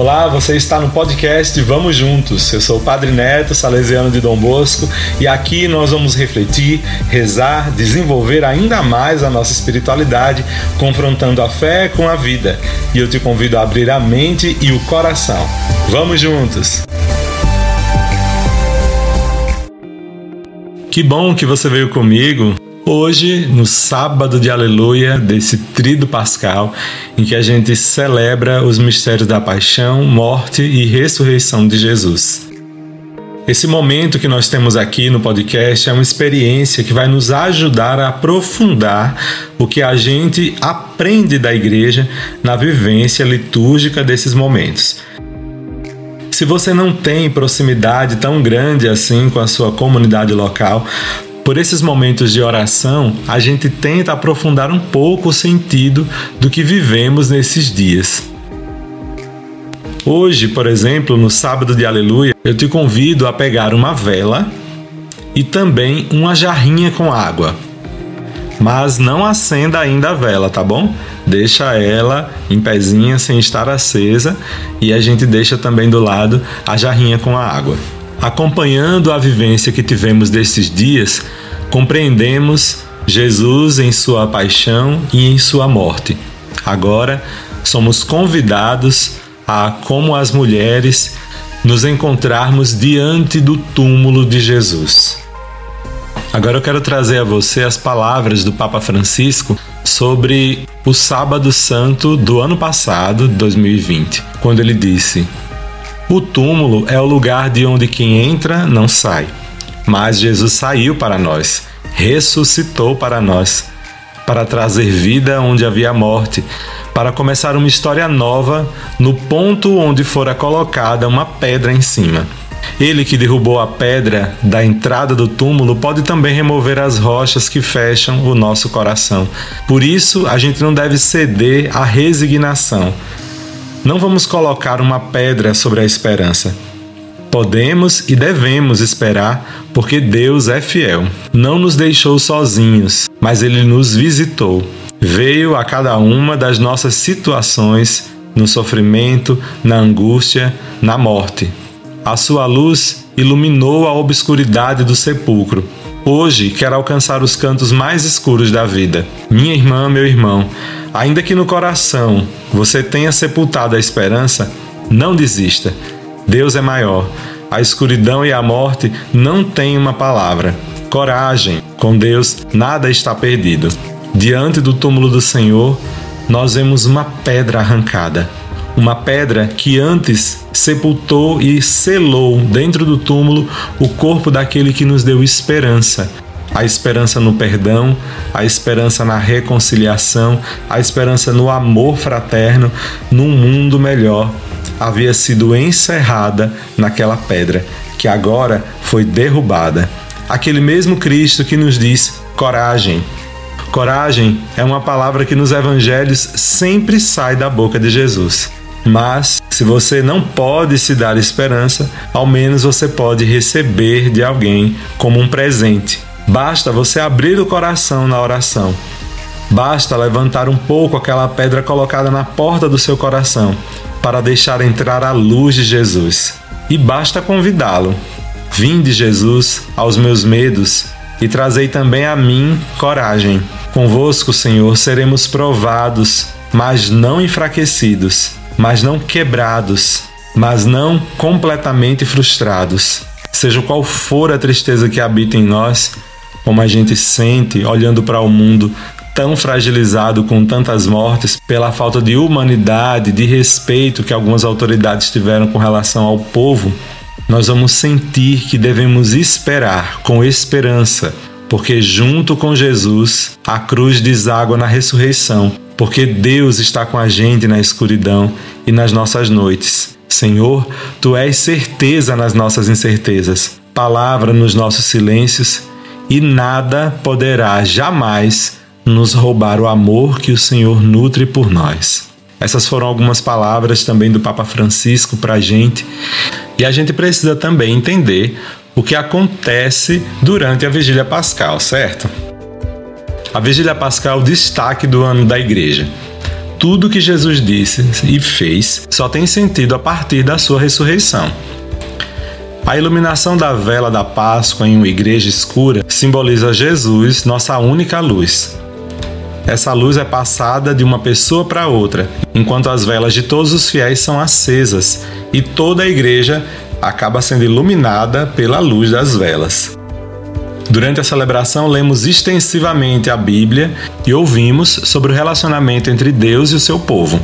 Olá, você está no podcast Vamos Juntos. Eu sou o Padre Neto, salesiano de Dom Bosco, e aqui nós vamos refletir, rezar, desenvolver ainda mais a nossa espiritualidade, confrontando a fé com a vida. E eu te convido a abrir a mente e o coração. Vamos juntos! Que bom que você veio comigo Hoje, no sábado de aleluia desse trido pascal, em que a gente celebra os mistérios da paixão, morte e ressurreição de Jesus. Esse momento que nós temos aqui no podcast é uma experiência que vai nos ajudar a aprofundar o que a gente aprende da igreja na vivência litúrgica desses momentos. Se você não tem proximidade tão grande assim com a sua comunidade local, por esses momentos de oração, a gente tenta aprofundar um pouco o sentido do que vivemos nesses dias. Hoje, por exemplo, no sábado de Aleluia, eu te convido a pegar uma vela e também uma jarrinha com água. Mas não acenda ainda a vela, tá bom? Deixa ela em pezinha sem estar acesa e a gente deixa também do lado a jarrinha com a água. Acompanhando a vivência que tivemos desses dias, compreendemos Jesus em sua paixão e em sua morte. Agora somos convidados a, como as mulheres, nos encontrarmos diante do túmulo de Jesus. Agora eu quero trazer a você as palavras do Papa Francisco sobre o Sábado Santo do ano passado, 2020, quando ele disse: o túmulo é o lugar de onde quem entra não sai. Mas Jesus saiu para nós, ressuscitou para nós, para trazer vida onde havia morte, para começar uma história nova no ponto onde fora colocada uma pedra em cima. Ele que derrubou a pedra da entrada do túmulo pode também remover as rochas que fecham o nosso coração. Por isso, a gente não deve ceder à resignação, não vamos colocar uma pedra sobre a esperança. Podemos e devemos esperar, porque Deus é fiel. Não nos deixou sozinhos, mas Ele nos visitou. Veio a cada uma das nossas situações, no sofrimento, na angústia, na morte. A sua luz iluminou a obscuridade do sepulcro. Hoje quero alcançar os cantos mais escuros da vida. Minha irmã, meu irmão, Ainda que no coração você tenha sepultado a esperança, não desista. Deus é maior. A escuridão e a morte não têm uma palavra. Coragem, com Deus nada está perdido. Diante do túmulo do Senhor, nós vemos uma pedra arrancada. Uma pedra que antes sepultou e selou dentro do túmulo o corpo daquele que nos deu esperança, a esperança no perdão, a esperança na reconciliação, a esperança no amor fraterno, num mundo melhor, havia sido encerrada naquela pedra que agora foi derrubada. Aquele mesmo Cristo que nos diz coragem. Coragem é uma palavra que nos evangelhos sempre sai da boca de Jesus. Mas, se você não pode se dar esperança, ao menos você pode receber de alguém como um presente Basta você abrir o coração na oração. Basta levantar um pouco aquela pedra colocada na porta do seu coração para deixar entrar a luz de Jesus. E basta convidá-lo. Vinde, Jesus, aos meus medos e trazei também a mim coragem. Convosco, Senhor, seremos provados, mas não enfraquecidos, mas não quebrados, mas não completamente frustrados. Seja qual for a tristeza que habita em nós, como a gente sente olhando para o mundo tão fragilizado com tantas mortes pela falta de humanidade, de respeito que algumas autoridades tiveram com relação ao povo, nós vamos sentir que devemos esperar com esperança, porque junto com Jesus a cruz deságua na ressurreição, porque Deus está com a gente na escuridão e nas nossas noites. Senhor, tu és certeza nas nossas incertezas, palavra nos nossos silêncios e nada poderá jamais nos roubar o amor que o Senhor nutre por nós. Essas foram algumas palavras também do Papa Francisco para a gente. E a gente precisa também entender o que acontece durante a Vigília Pascal, certo? A Vigília Pascal é o destaque do ano da Igreja. tudo que Jesus disse e fez só tem sentido a partir da sua ressurreição. A iluminação da vela da Páscoa em uma igreja escura simboliza Jesus, nossa única luz. Essa luz é passada de uma pessoa para outra, enquanto as velas de todos os fiéis são acesas e toda a igreja acaba sendo iluminada pela luz das velas. Durante a celebração, lemos extensivamente a Bíblia e ouvimos sobre o relacionamento entre Deus e o seu povo.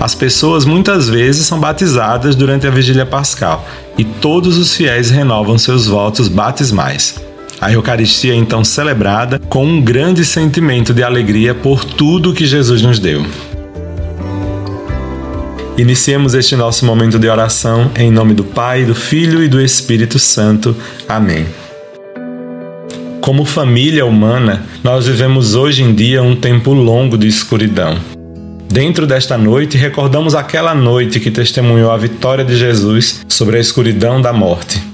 As pessoas muitas vezes são batizadas durante a vigília pascal e todos os fiéis renovam seus votos batismais. A Eucaristia é então celebrada com um grande sentimento de alegria por tudo que Jesus nos deu. Iniciemos este nosso momento de oração em nome do Pai, do Filho e do Espírito Santo. Amém. Como família humana, nós vivemos hoje em dia um tempo longo de escuridão. Dentro desta noite, recordamos aquela noite que testemunhou a vitória de Jesus sobre a escuridão da morte.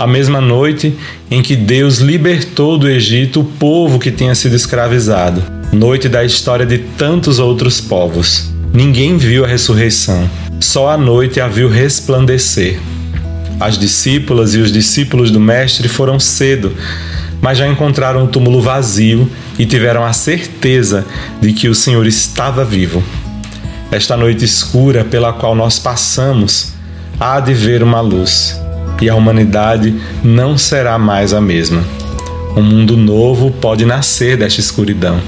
A mesma noite em que Deus libertou do Egito o povo que tinha sido escravizado, noite da história de tantos outros povos. Ninguém viu a ressurreição, só a noite a viu resplandecer. As discípulas e os discípulos do Mestre foram cedo, mas já encontraram o túmulo vazio e tiveram a certeza de que o Senhor estava vivo. Esta noite escura pela qual nós passamos, há de ver uma luz, e a humanidade não será mais a mesma. Um mundo novo pode nascer desta escuridão.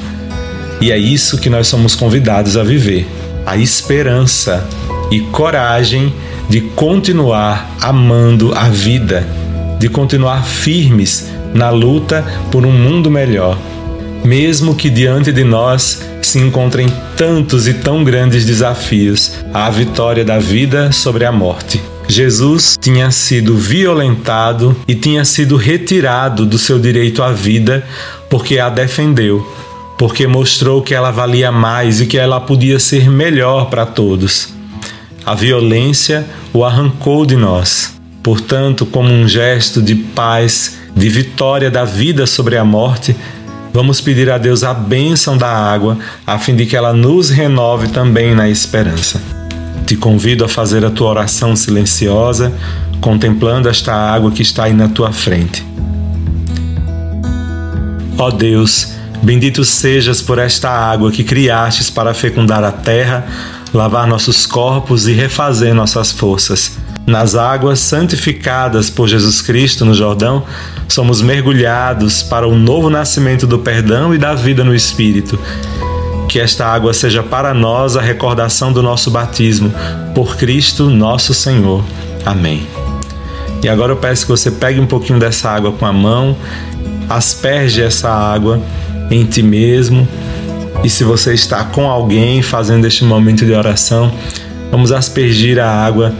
E é isso que nós somos convidados a viver: a esperança e coragem de continuar amando a vida, de continuar firmes na luta por um mundo melhor, mesmo que diante de nós se encontrem tantos e tão grandes desafios à vitória da vida sobre a morte. Jesus tinha sido violentado e tinha sido retirado do seu direito à vida porque a defendeu, porque mostrou que ela valia mais e que ela podia ser melhor para todos. A violência o arrancou de nós. Portanto, como um gesto de paz, de vitória da vida sobre a morte, vamos pedir a Deus a bênção da água, a fim de que ela nos renove também na esperança. Te convido a fazer a tua oração silenciosa, contemplando esta água que está aí na tua frente. Ó Deus, bendito sejas por esta água que criastes para fecundar a terra, lavar nossos corpos e refazer nossas forças. Nas águas santificadas por Jesus Cristo no Jordão, somos mergulhados para o novo nascimento do perdão e da vida no Espírito. Que esta água seja para nós a recordação do nosso batismo, por Cristo nosso Senhor. Amém. E agora eu peço que você pegue um pouquinho dessa água com a mão, asperge essa água em ti mesmo. E se você está com alguém fazendo este momento de oração, vamos aspergir a água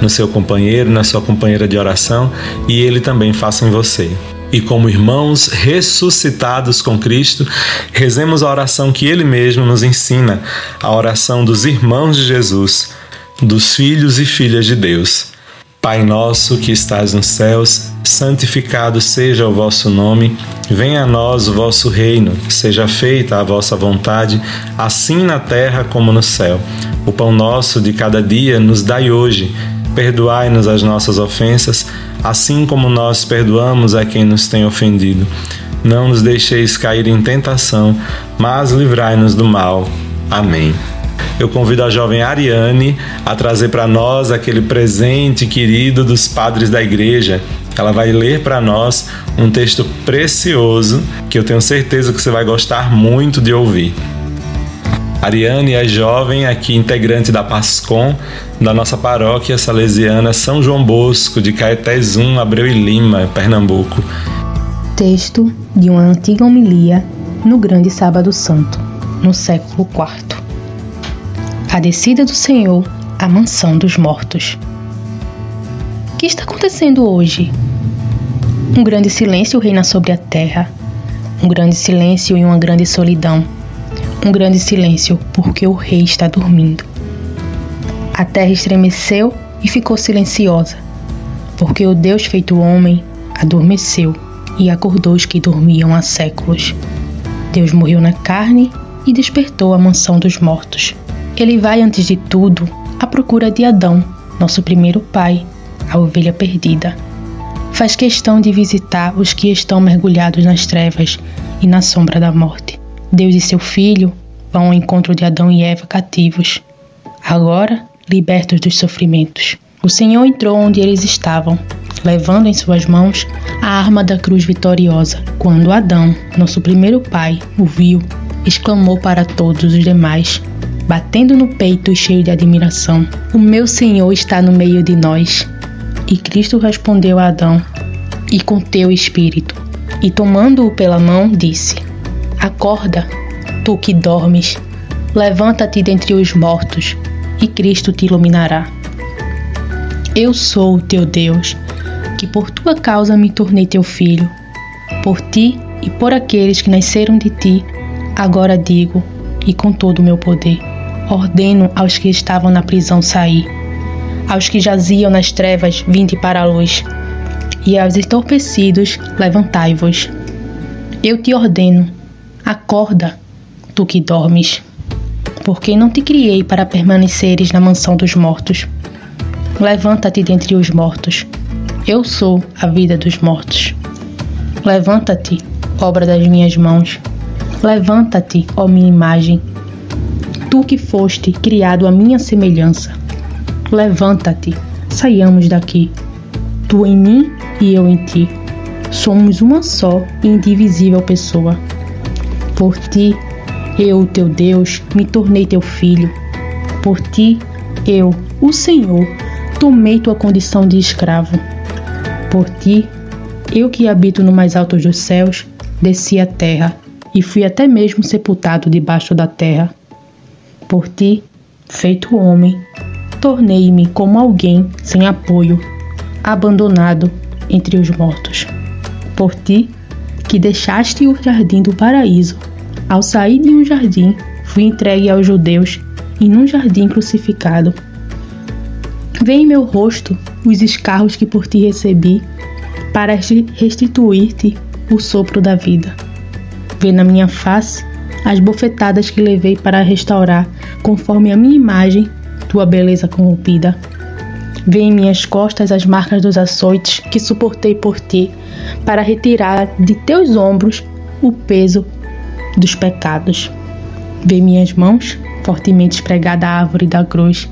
no seu companheiro, na sua companheira de oração e ele também faça em você. E como irmãos ressuscitados com Cristo, rezemos a oração que ele mesmo nos ensina, a oração dos irmãos de Jesus, dos filhos e filhas de Deus. Pai nosso que estás nos céus, santificado seja o vosso nome, venha a nós o vosso reino, seja feita a vossa vontade, assim na terra como no céu. O pão nosso de cada dia nos dai hoje Perdoai-nos as nossas ofensas, assim como nós perdoamos a quem nos tem ofendido. Não nos deixeis cair em tentação, mas livrai-nos do mal. Amém. Eu convido a jovem Ariane a trazer para nós aquele presente querido dos padres da igreja. Ela vai ler para nós um texto precioso que eu tenho certeza que você vai gostar muito de ouvir. Ariane é jovem aqui, integrante da PASCOM, da nossa paróquia salesiana São João Bosco, de Caetés 1, Abreu e Lima, Pernambuco. Texto de uma antiga homilia no Grande Sábado Santo, no século IV. A descida do Senhor à mansão dos mortos. O que está acontecendo hoje? Um grande silêncio reina sobre a terra, um grande silêncio e uma grande solidão um grande silêncio, porque o rei está dormindo. A terra estremeceu e ficou silenciosa, porque o Deus feito homem adormeceu e acordou os que dormiam há séculos. Deus morreu na carne e despertou a mansão dos mortos. Ele vai, antes de tudo, à procura de Adão, nosso primeiro pai, a ovelha perdida. Faz questão de visitar os que estão mergulhados nas trevas e na sombra da morte. Deus e seu filho vão ao encontro de Adão e Eva cativos, agora libertos dos sofrimentos. O Senhor entrou onde eles estavam, levando em suas mãos a arma da cruz vitoriosa. Quando Adão, nosso primeiro pai, o viu, exclamou para todos os demais, batendo no peito e cheio de admiração: O meu Senhor está no meio de nós. E Cristo respondeu a Adão: E com teu espírito. E tomando-o pela mão, disse: Acorda, tu que dormes, levanta-te dentre os mortos, e Cristo te iluminará. Eu sou o teu Deus, que por tua causa me tornei teu filho. Por ti e por aqueles que nasceram de ti, agora digo, e com todo o meu poder, ordeno aos que estavam na prisão sair, aos que jaziam nas trevas, vinde para a luz, e aos entorpecidos, levantai-vos. Eu te ordeno, acorda, tu que dormes, porque não te criei para permaneceres na mansão dos mortos. Levanta-te dentre os mortos. Eu sou a vida dos mortos. Levanta-te, obra das minhas mãos. Levanta-te, ó minha imagem. Tu que foste criado à minha semelhança. Levanta-te, saiamos daqui. Tu em mim e eu em ti. Somos uma só e indivisível pessoa. Por ti, eu, teu Deus, me tornei teu filho. Por ti, eu, o Senhor, tomei tua condição de escravo. Por ti, eu que habito no mais alto dos céus, desci à terra e fui até mesmo sepultado debaixo da terra. Por ti, feito homem, tornei-me como alguém sem apoio, abandonado entre os mortos. Por ti, que deixaste o jardim do paraíso, ao sair de um jardim, fui entregue aos judeus e num jardim crucificado Vê em meu rosto os escarros que por ti recebi, para restituir-te o sopro da vida. Vê na minha face as bofetadas que levei para restaurar, conforme a minha imagem, tua beleza corrompida. Vê em minhas costas as marcas dos açoites que suportei por ti, para retirar de teus ombros o peso dos pecados. Vê minhas mãos, fortemente espregadas à árvore da cruz,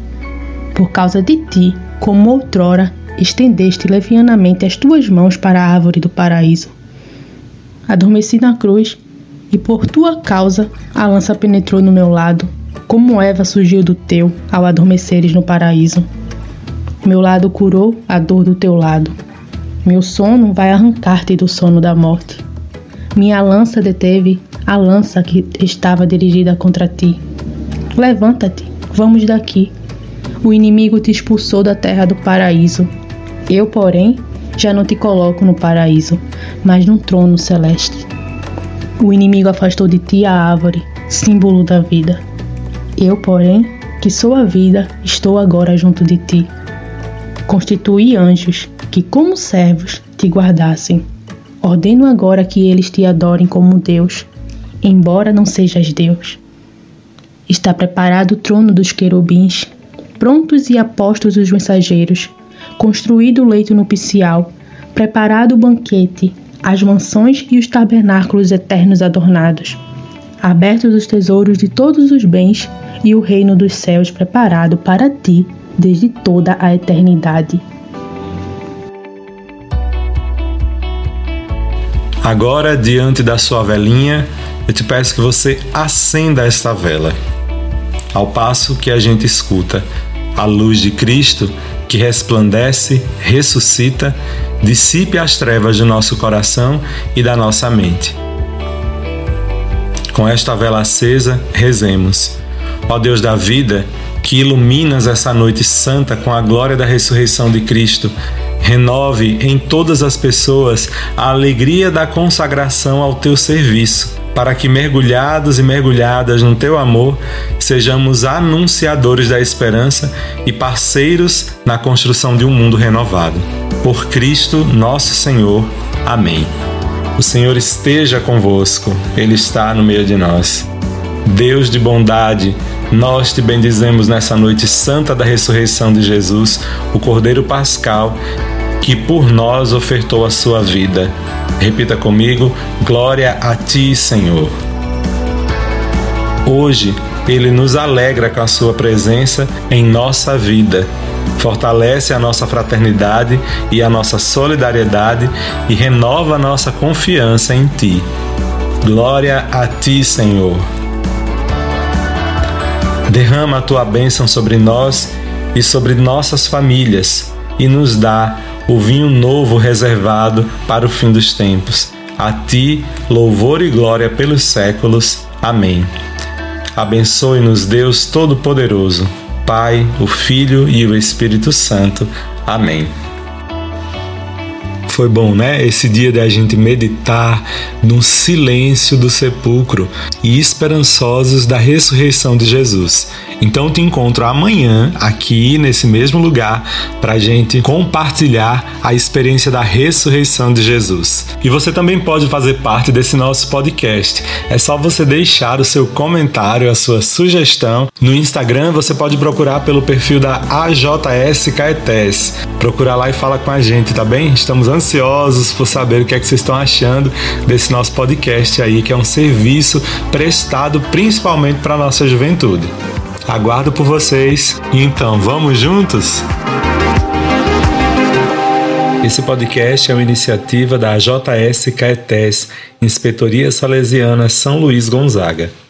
por causa de ti, como outrora estendeste levianamente as tuas mãos para a árvore do paraíso. Adormeci na cruz, e por tua causa a lança penetrou no meu lado, como Eva surgiu do teu ao adormeceres no paraíso. Meu lado curou a dor do teu lado. Meu sono vai arrancar-te do sono da morte. Minha lança deteve a lança que estava dirigida contra ti. Levanta-te, vamos daqui o inimigo te expulsou da terra do paraíso. Eu, porém, já não te coloco no paraíso, mas num trono celeste. O inimigo afastou de ti a árvore, símbolo da vida. Eu, porém, que sou a vida, estou agora junto de ti. Constituí anjos que, como servos, te guardassem. Ordeno agora que eles te adorem como Deus, embora não sejas Deus. Está preparado o trono dos querubins prontos e apostos os mensageiros, construído o leito nupcial, preparado o banquete, as mansões e os tabernáculos eternos adornados, abertos os tesouros de todos os bens e o reino dos céus preparado para ti desde toda a eternidade. Agora, diante da sua velinha, eu te peço que você acenda esta vela, ao passo que a gente escuta a luz de Cristo que resplandece, ressuscita, dissipe as trevas do nosso coração e da nossa mente. Com esta vela acesa, rezemos. Ó Deus da vida, que iluminas essa noite santa com a glória da ressurreição de Cristo, renove em todas as pessoas a alegria da consagração ao teu serviço para que, mergulhados e mergulhadas no teu amor, sejamos anunciadores da esperança e parceiros na construção de um mundo renovado. Por Cristo nosso Senhor. Amém. O Senhor esteja convosco, Ele está no meio de nós. Deus de bondade, nós te bendizemos nessa noite santa da ressurreição de Jesus, o Cordeiro Pascal, que por nós ofertou a sua vida. Repita comigo: Glória a ti, Senhor. Hoje, ele nos alegra com a sua presença em nossa vida. Fortalece a nossa fraternidade e a nossa solidariedade e renova a nossa confiança em ti. Glória a ti, Senhor. Derrama a tua bênção sobre nós e sobre nossas famílias e nos dá o vinho novo reservado para o fim dos tempos. A ti, louvor e glória pelos séculos. Amém. Abençoe-nos, Deus Todo-Poderoso, Pai, o Filho e o Espírito Santo. Amém. Foi bom, né? Esse dia da gente meditar no silêncio do sepulcro e esperançosos da ressurreição de Jesus. Então te encontro amanhã aqui nesse mesmo lugar para gente compartilhar a experiência da ressurreição de Jesus. E você também pode fazer parte desse nosso podcast. É só você deixar o seu comentário, a sua sugestão. No Instagram você pode procurar pelo perfil da AJS Caetés. Procura lá e fala com a gente, tá bem? Estamos ansiosos por saber o que é que vocês estão achando desse nosso podcast aí, que é um serviço prestado principalmente para a nossa juventude. Aguardo por vocês. Então, vamos juntos? Esse podcast é uma iniciativa da JS Caetés, Inspetoria Salesiana São Luís Gonzaga.